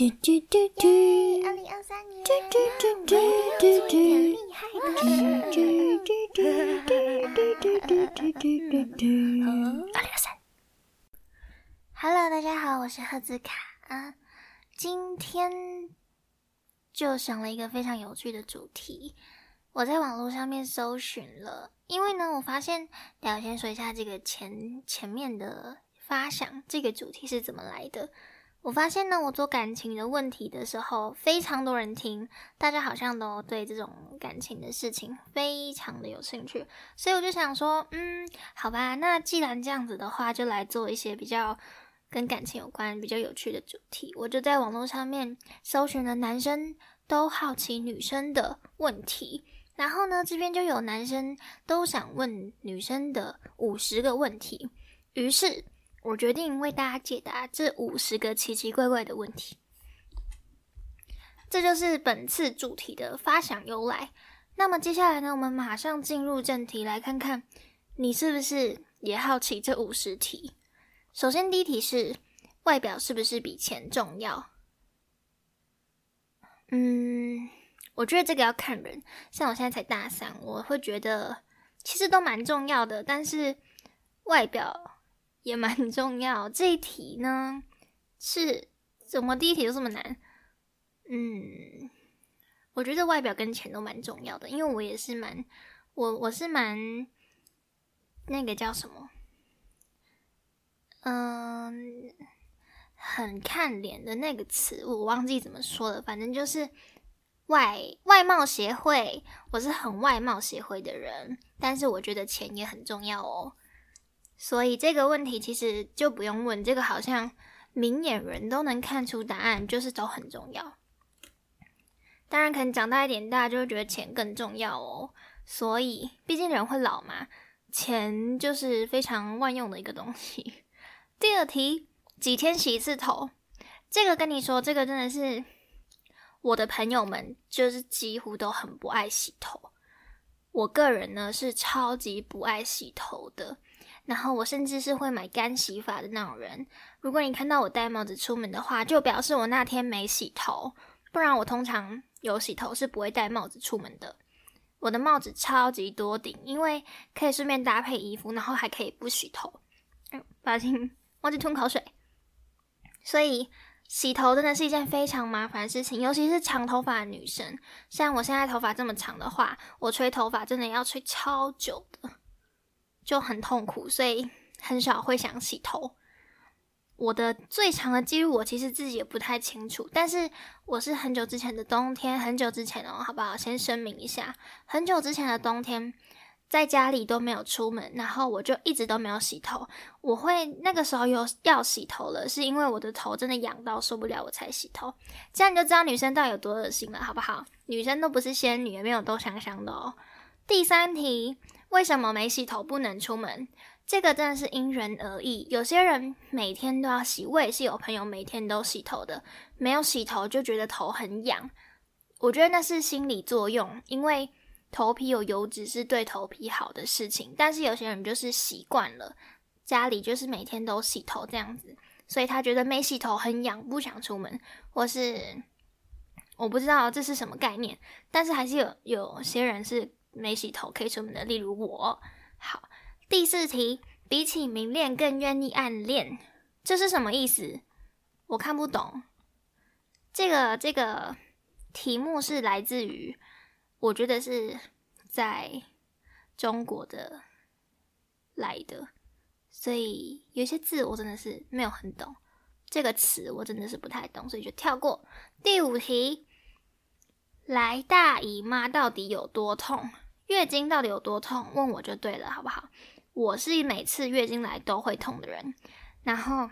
嘟嘟嘟嘟，二零二三年，嘟嘟嘟嘟嘟嘟，厉害的事。嘟嘟嘟嘟嘟嘟嘟嘟嘟嘟。二零二三，Hello，大家好，我是赫兹卡啊。今天就想了一个非常有趣的主题，我在网络上面搜寻了，因为呢，我发现，等下先说一下这个前前面的发想，这个主题是怎么来的。我发现呢，我做感情的问题的时候，非常多人听，大家好像都对这种感情的事情非常的有兴趣，所以我就想说，嗯，好吧，那既然这样子的话，就来做一些比较跟感情有关、比较有趣的主题。我就在网络上面搜寻了男生都好奇女生的问题，然后呢，这边就有男生都想问女生的五十个问题，于是。我决定为大家解答这五十个奇奇怪怪的问题，这就是本次主题的发想由来。那么接下来呢，我们马上进入正题，来看看你是不是也好奇这五十题。首先，第一题是外表是不是比钱重要？嗯，我觉得这个要看人。像我现在才大三，我会觉得其实都蛮重要的，但是外表。也蛮 重要。这一题呢，是怎么第一题就这么难？嗯，我觉得外表跟钱都蛮重要的，因为我也是蛮，我我是蛮那个叫什么？嗯，很看脸的那个词，我忘记怎么说了。反正就是外外貌协会，我是很外貌协会的人，但是我觉得钱也很重要哦。所以这个问题其实就不用问，这个好像明眼人都能看出答案，就是都很重要。当然，可能长大一点大家就会觉得钱更重要哦。所以，毕竟人会老嘛，钱就是非常万用的一个东西。第二题，几天洗一次头？这个跟你说，这个真的是我的朋友们就是几乎都很不爱洗头。我个人呢是超级不爱洗头的。然后我甚至是会买干洗法的那种人。如果你看到我戴帽子出门的话，就表示我那天没洗头，不然我通常有洗头是不会戴帽子出门的。我的帽子超级多顶，因为可以顺便搭配衣服，然后还可以不洗头。嗯，抱歉，忘记吞口水。所以洗头真的是一件非常麻烦的事情，尤其是长头发的女生。像我现在头发这么长的话，我吹头发真的要吹超久的。就很痛苦，所以很少会想洗头。我的最长的记录，我其实自己也不太清楚。但是我是很久之前的冬天，很久之前哦，好不好？先声明一下，很久之前的冬天，在家里都没有出门，然后我就一直都没有洗头。我会那个时候有要洗头了，是因为我的头真的痒到受不了，我才洗头。这样你就知道女生到底有多恶心了，好不好？女生都不是仙女，也没有都香香的哦。第三题。为什么没洗头不能出门？这个真的是因人而异。有些人每天都要洗，我也是有朋友每天都洗头的，没有洗头就觉得头很痒。我觉得那是心理作用，因为头皮有油脂是对头皮好的事情。但是有些人就是习惯了，家里就是每天都洗头这样子，所以他觉得没洗头很痒，不想出门，或是我不知道这是什么概念。但是还是有有些人是。没洗头可以出门的，例如我。好，第四题，比起明恋更愿意暗恋，这是什么意思？我看不懂。这个这个题目是来自于，我觉得是在中国的来的，所以有些字我真的是没有很懂。这个词我真的是不太懂，所以就跳过。第五题。来大姨妈到底有多痛？月经到底有多痛？问我就对了，好不好？我是每次月经来都会痛的人。然后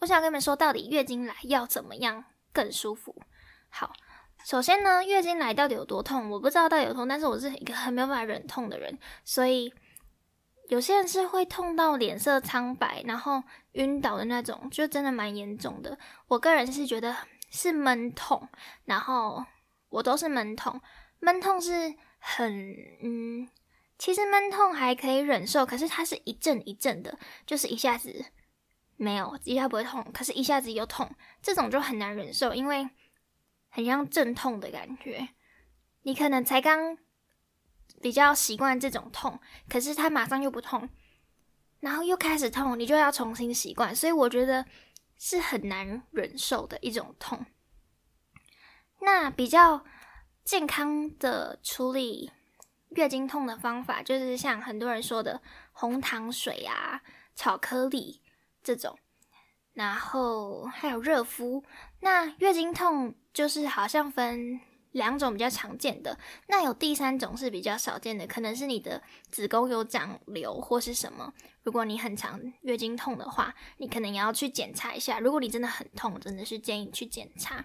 我想跟你们说，到底月经来要怎么样更舒服？好，首先呢，月经来到底有多痛？我不知道到底有痛，但是我是一个很没有办法忍痛的人，所以有些人是会痛到脸色苍白，然后晕倒的那种，就真的蛮严重的。我个人是觉得是闷痛，然后。我都是闷痛，闷痛是很嗯，其实闷痛还可以忍受，可是它是一阵一阵的，就是一下子没有一下不会痛，可是一下子又痛，这种就很难忍受，因为很像阵痛的感觉。你可能才刚比较习惯这种痛，可是它马上又不痛，然后又开始痛，你就要重新习惯，所以我觉得是很难忍受的一种痛。那比较健康的处理月经痛的方法，就是像很多人说的红糖水啊、巧克力。这种，然后还有热敷。那月经痛就是好像分两种比较常见的，那有第三种是比较少见的，可能是你的子宫有长瘤或是什么。如果你很常月经痛的话，你可能也要去检查一下。如果你真的很痛，真的是建议去检查。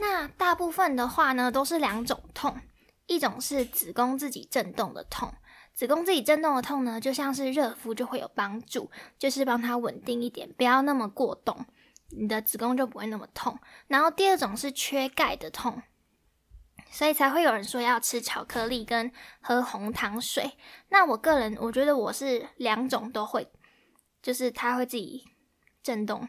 那大部分的话呢，都是两种痛，一种是子宫自己震动的痛。子宫自己震动的痛呢，就像是热敷就会有帮助，就是帮它稳定一点，不要那么过动，你的子宫就不会那么痛。然后第二种是缺钙的痛，所以才会有人说要吃巧克力跟喝红糖水。那我个人我觉得我是两种都会，就是它会自己震动，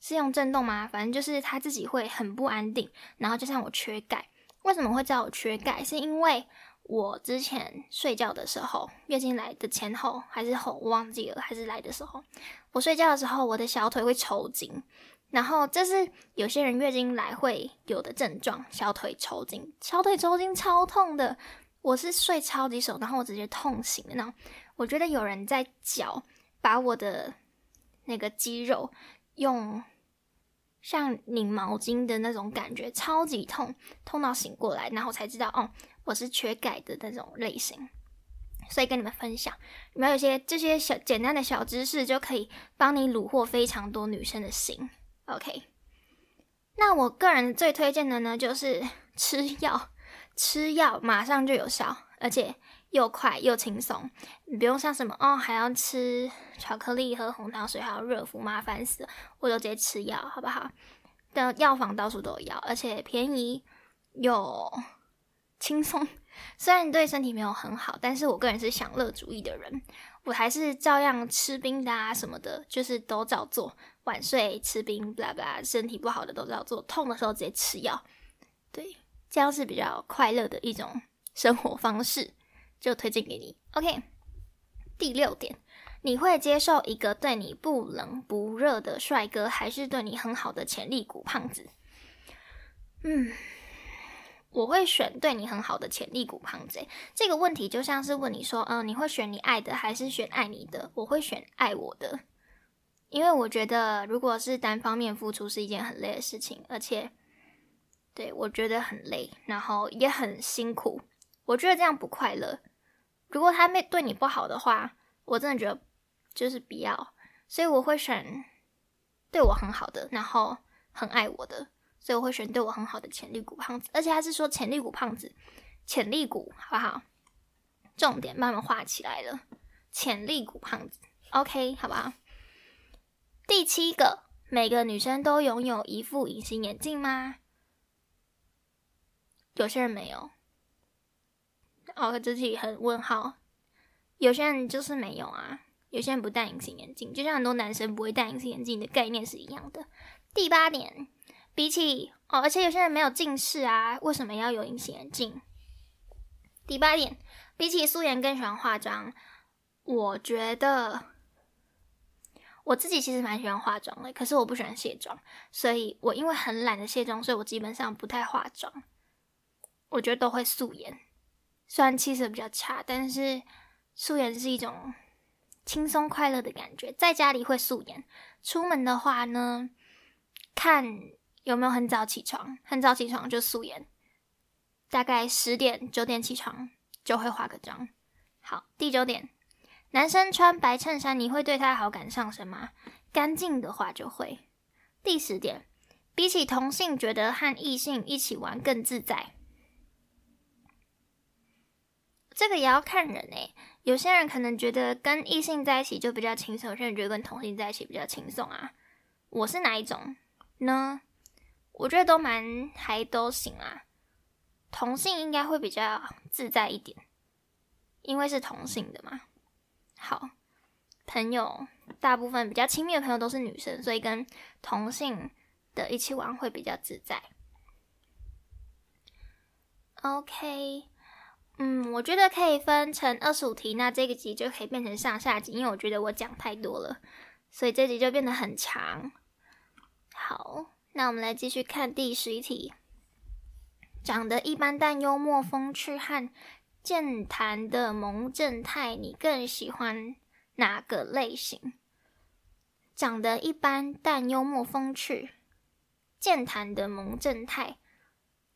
是用震动吗？反正就是它自己会很不安定。然后就像我缺钙，为什么会叫我缺钙？是因为我之前睡觉的时候，月经来的前后还是后，我忘记了，还是来的时候，我睡觉的时候，我的小腿会抽筋，然后这是有些人月经来会有的症状，小腿抽筋，小腿抽筋超痛的，我是睡超级熟，然后我直接痛醒的，那种，我觉得有人在脚把我的那个肌肉用像拧毛巾的那种感觉，超级痛，痛到醒过来，然后才知道哦。我是缺钙的那种类型，所以跟你们分享，你们有些这些小简单的小知识，就可以帮你虏获非常多女生的心。OK，那我个人最推荐的呢，就是吃药，吃药马上就有效，而且又快又轻松，你不用像什么哦，还要吃巧克力、喝红糖水，还要热敷，麻烦死了，我就直接吃药，好不好？的药房到处都有药，而且便宜又。轻松，虽然对身体没有很好，但是我个人是享乐主义的人，我还是照样吃冰的啊什么的，就是都照做。晚睡吃冰，不啦不啦，身体不好的都照做，痛的时候直接吃药。对，这样是比较快乐的一种生活方式，就推荐给你。OK，第六点，你会接受一个对你不冷不热的帅哥，还是对你很好的潜力股胖子？嗯。我会选对你很好的潜力股胖子。这个问题就像是问你说，嗯，你会选你爱的还是选爱你的？我会选爱我的，因为我觉得如果是单方面付出是一件很累的事情，而且对我觉得很累，然后也很辛苦，我觉得这样不快乐。如果他没对你不好的话，我真的觉得就是不要，所以我会选对我很好的，然后很爱我的。所以我会选对我很好的潜力股胖子，而且他是说潜力股胖子，潜力股好不好？重点慢慢画起来了，潜力股胖子，OK，好不好？第七个，每个女生都拥有一副隐形眼镜吗？有些人没有，哦，这题很问号。有些人就是没有啊，有些人不戴隐形眼镜，就像很多男生不会戴隐形眼镜的概念是一样的。第八点。比起哦，而且有些人没有近视啊，为什么要有隐形眼镜？第八点，比起素颜更喜欢化妆。我觉得我自己其实蛮喜欢化妆的，可是我不喜欢卸妆，所以我因为很懒得卸妆，所以我基本上不太化妆。我觉得都会素颜，虽然气色比较差，但是素颜是一种轻松快乐的感觉。在家里会素颜，出门的话呢，看。有没有很早起床？很早起床就素颜，大概十点九点起床就会化个妆。好，第九点，男生穿白衬衫，你会对他好感上升吗？干净的话就会。第十点，比起同性，觉得和异性一起玩更自在。这个也要看人诶，有些人可能觉得跟异性在一起就比较轻松，有些人觉得跟同性在一起比较轻松啊。我是哪一种呢？我觉得都蛮还都行啊，同性应该会比较自在一点，因为是同性的嘛。好，朋友大部分比较亲密的朋友都是女生，所以跟同性的一起玩会比较自在。OK，嗯，我觉得可以分成二十五题，那这个集就可以变成上下集，因为我觉得我讲太多了，所以这集就变得很长。好，那我们来继续看第十一题。长得一般但幽默风趣和健谈的萌正太，你更喜欢哪个类型？长得一般但幽默风趣、健谈的萌正太，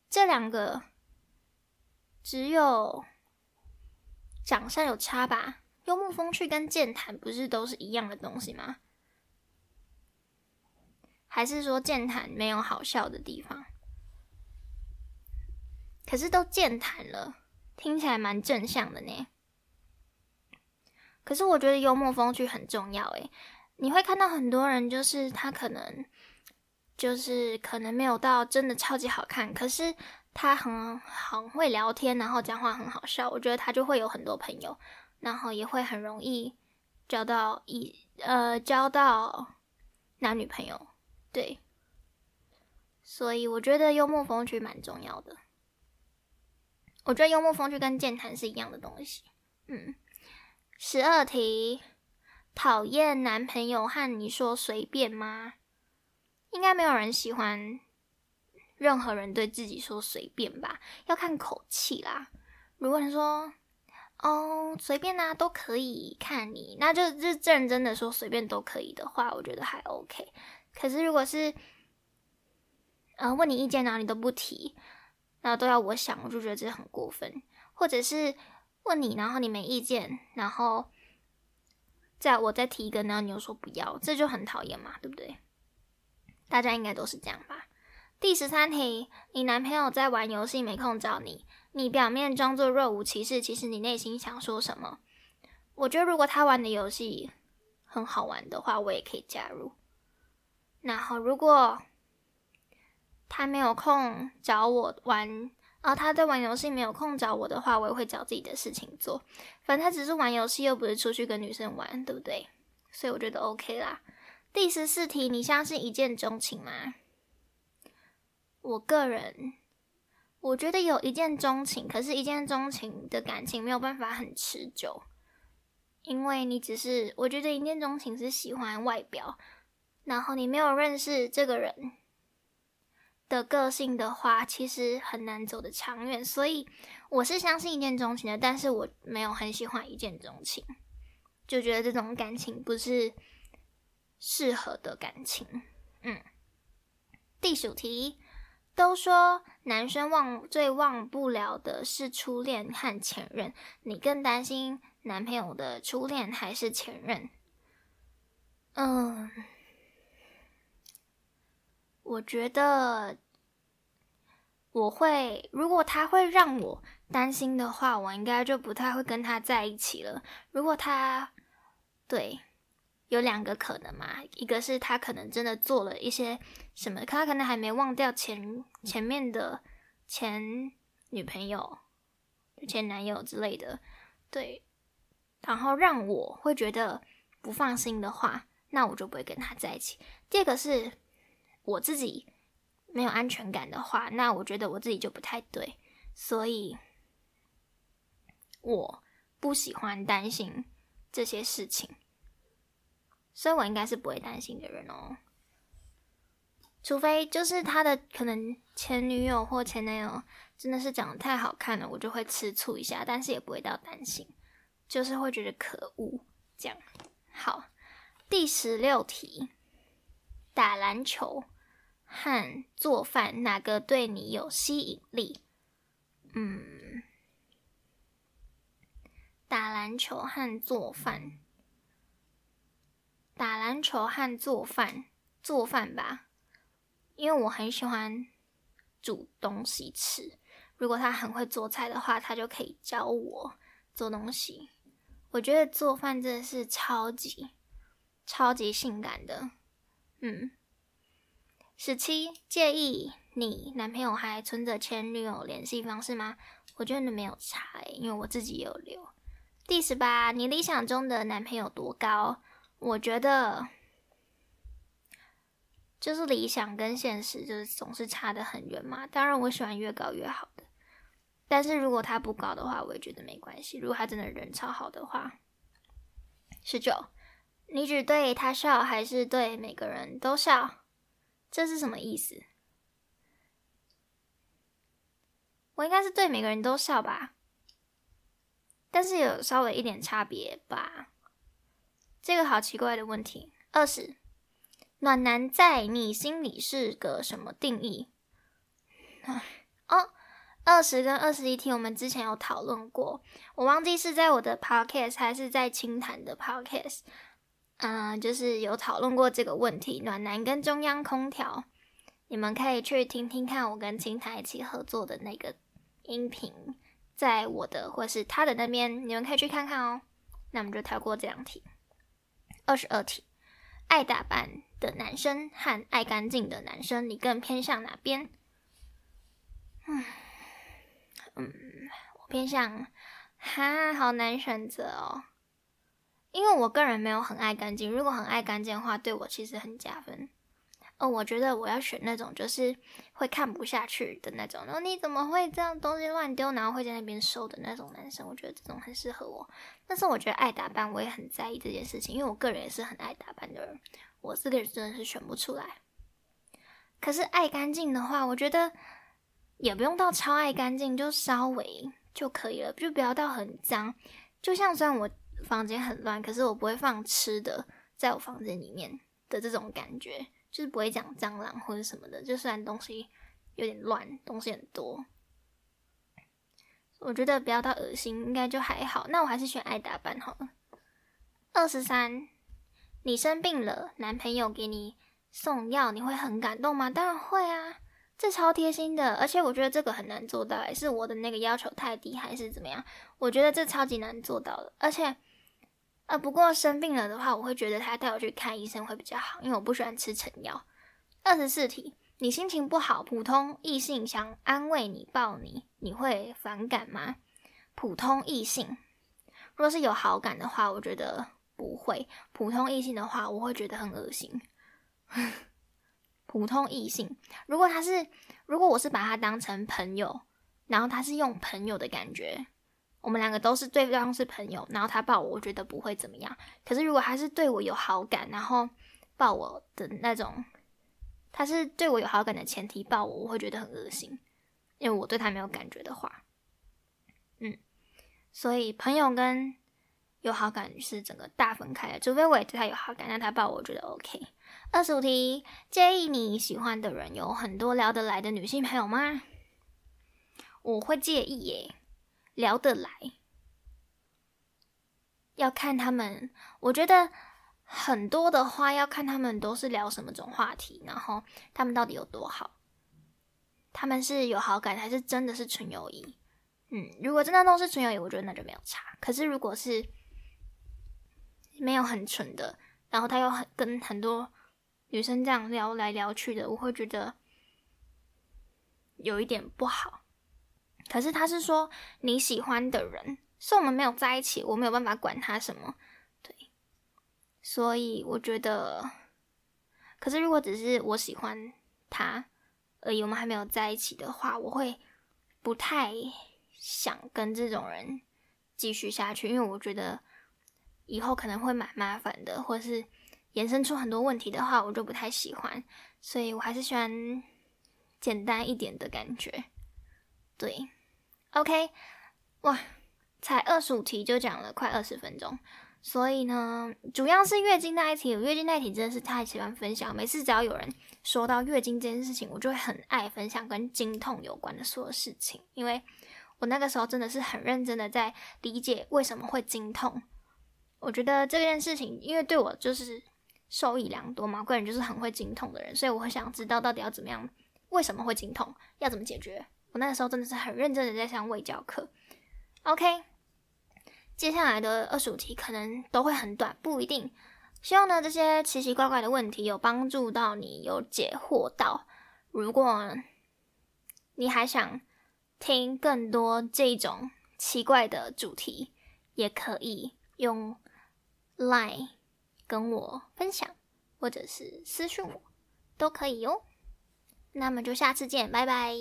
这两个只有长相有差吧？幽默风趣跟健谈不是都是一样的东西吗？还是说健谈没有好笑的地方？可是都健谈了，听起来蛮正向的呢。可是我觉得幽默风趣很重要诶，你会看到很多人，就是他可能就是可能没有到真的超级好看，可是他很很会聊天，然后讲话很好笑，我觉得他就会有很多朋友，然后也会很容易交到一呃交到男女朋友，对。所以我觉得幽默风趣蛮重要的。我觉得幽默风趣跟健谈是一样的东西。嗯，十二题，讨厌男朋友和你说随便吗？应该没有人喜欢任何人对自己说随便吧？要看口气啦。如果你说哦随便啊都可以，看你，那就就认真的说随便都可以的话，我觉得还 OK。可是如果是呃问你意见然后你都不提。然后都要我想，我就觉得这很过分。或者是问你，然后你没意见，然后在我再提一个，然后你又说不要，这就很讨厌嘛，对不对？大家应该都是这样吧？第十三题，你男朋友在玩游戏没空找你，你表面装作若无其事，其实你内心想说什么？我觉得如果他玩的游戏很好玩的话，我也可以加入。然后如果他没有空找我玩，啊，他在玩游戏没有空找我的话，我也会找自己的事情做。反正他只是玩游戏，又不是出去跟女生玩，对不对？所以我觉得 OK 啦。第十四题，你相信一见钟情吗？我个人我觉得有一见钟情，可是，一见钟情的感情没有办法很持久，因为你只是我觉得一见钟情是喜欢外表，然后你没有认识这个人。的个性的话，其实很难走得长远，所以我是相信一见钟情的，但是我没有很喜欢一见钟情，就觉得这种感情不是适合的感情。嗯，第九题，都说男生忘最忘不了的是初恋和前任，你更担心男朋友的初恋还是前任？嗯。我觉得我会，如果他会让我担心的话，我应该就不太会跟他在一起了。如果他对有两个可能嘛，一个是他可能真的做了一些什么，他可能还没忘掉前前面的前女朋友、前男友之类的，对，然后让我会觉得不放心的话，那我就不会跟他在一起。第二个是。我自己没有安全感的话，那我觉得我自己就不太对，所以我不喜欢担心这些事情，所以我应该是不会担心的人哦。除非就是他的可能前女友或前男友真的是长得太好看了，我就会吃醋一下，但是也不会到担心，就是会觉得可恶这样。好，第十六题，打篮球。和做饭哪个对你有吸引力？嗯，打篮球和做饭，打篮球和做饭，做饭吧，因为我很喜欢煮东西吃。如果他很会做菜的话，他就可以教我做东西。我觉得做饭真的是超级超级性感的，嗯。十七，介意你男朋友还存着前女友联系方式吗？我觉得没有差，因为我自己有留。第十八，你理想中的男朋友多高？我觉得就是理想跟现实就是总是差得很远嘛。当然，我喜欢越高越好的，但是如果他不高的话，我也觉得没关系。如果他真的人超好的话，十九，你只对他笑还是对每个人都笑？这是什么意思？我应该是对每个人都笑吧，但是有稍微一点差别吧。这个好奇怪的问题。二十，暖男在你心里是个什么定义？哦，二十跟二十一题我们之前有讨论过，我忘记是在我的 podcast 还是在清谈的 podcast。嗯，就是有讨论过这个问题，暖男跟中央空调，你们可以去听听看我跟清谈一起合作的那个。音频在我的或是他的那边，你们可以去看看哦。那我们就跳过这两题。二十二题，爱打扮的男生和爱干净的男生，你更偏向哪边？嗯嗯，我偏向哈，好难选择哦。因为我个人没有很爱干净，如果很爱干净的话，对我其实很加分。哦，我觉得我要选那种就是会看不下去的那种。然后你怎么会这样东西乱丢，然后会在那边收的那种男生？我觉得这种很适合我。但是我觉得爱打扮，我也很在意这件事情，因为我个人也是很爱打扮的人。我这个人真的是选不出来。可是爱干净的话，我觉得也不用到超爱干净，就稍微就可以了，就不要到很脏。就像虽然我房间很乱，可是我不会放吃的在我房间里面的这种感觉。就是不会讲蟑螂或者什么的，就虽然东西有点乱，东西很多，我觉得不要到恶心，应该就还好。那我还是选爱打扮好了。二十三，你生病了，男朋友给你送药，你会很感动吗？当然会啊，这超贴心的。而且我觉得这个很难做到，还是我的那个要求太低，还是怎么样？我觉得这超级难做到的，而且。啊，不过生病了的话，我会觉得他带我去看医生会比较好，因为我不喜欢吃成药。二十四题，你心情不好，普通异性想安慰你、抱你，你会反感吗？普通异性，若是有好感的话，我觉得不会；普通异性的话，我会觉得很恶心。普通异性，如果他是，如果我是把他当成朋友，然后他是用朋友的感觉。我们两个都是对方是朋友，然后他抱我，我觉得不会怎么样。可是如果他是对我有好感，然后抱我的那种，他是对我有好感的前提抱我，我会觉得很恶心，因为我对他没有感觉的话，嗯，所以朋友跟有好感是整个大分开的。除非我也对他有好感，那他抱我，我觉得 OK。二十五题，介意你喜欢的人有很多聊得来的女性朋友吗？我会介意耶。聊得来，要看他们。我觉得很多的话，要看他们都是聊什么种话题，然后他们到底有多好。他们是有好感，还是真的是纯友谊？嗯，如果真的都是纯友谊，我觉得那就没有差。可是如果是没有很纯的，然后他又很跟很多女生这样聊来聊去的，我会觉得有一点不好。可是他是说你喜欢的人，是我们没有在一起，我没有办法管他什么，对，所以我觉得，可是如果只是我喜欢他而已，我们还没有在一起的话，我会不太想跟这种人继续下去，因为我觉得以后可能会蛮麻烦的，或是衍生出很多问题的话，我就不太喜欢，所以我还是喜欢简单一点的感觉，对。OK，哇，才二十五题就讲了快二十分钟，所以呢，主要是月经那一题，月经那一题真的是太喜欢分享。每次只要有人说到月经这件事情，我就会很爱分享跟经痛有关的所有事情，因为我那个时候真的是很认真的在理解为什么会经痛。我觉得这件事情，因为对我就是受益良多嘛，个人就是很会经痛的人，所以我很想知道到底要怎么样，为什么会经痛，要怎么解决。我那个时候真的是很认真的在上卫教课，OK，接下来的二十五题可能都会很短，不一定。希望呢这些奇奇怪怪的问题有帮助到你，有解惑到。如果你还想听更多这种奇怪的主题，也可以用 Line 跟我分享，或者是私讯我，都可以哟。那么就下次见，拜拜。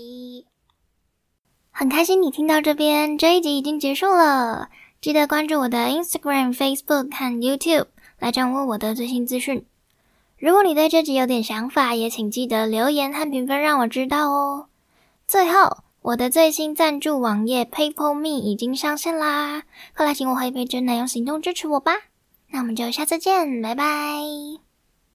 很开心你听到这边，这一集已经结束了。记得关注我的 Instagram、Facebook 和 YouTube 来掌握我的最新资讯。如果你对这集有点想法，也请记得留言和评分让我知道哦。最后，我的最新赞助网页 PayPal Me 已经上线啦，快来请我喝一杯真奶，用行动支持我吧。那我们就下次见，拜拜。